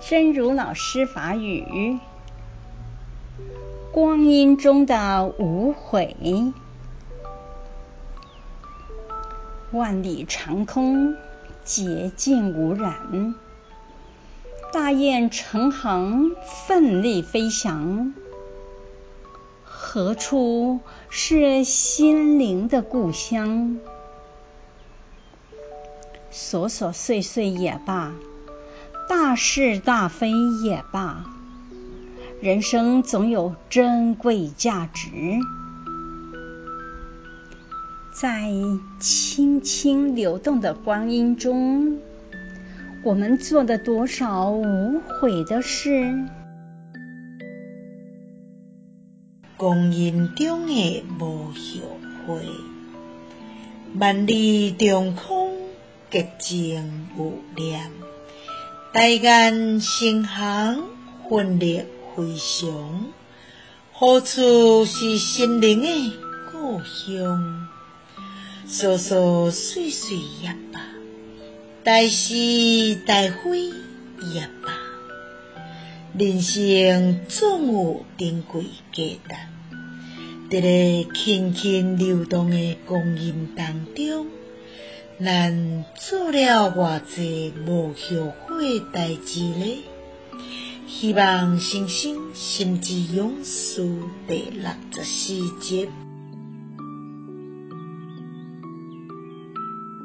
真如老师法语：光阴中的无悔，万里长空洁净无染，大雁成行奋力飞翔。何处是心灵的故乡？琐琐碎碎也罢，大是大非也罢，人生总有珍贵价值。在轻轻流动的光阴中，我们做了多少无悔的事？光阴中的无后悔，万里长空洁净无念，大雁成行奋力飞翔。何处是心灵的故乡？琐琐碎碎也罢，大是大非也罢。人生总有珍贵价值，在这轻轻流动的光阴当中，咱做了偌济无后悔的代志呢？希望新生心之勇士第六十四集。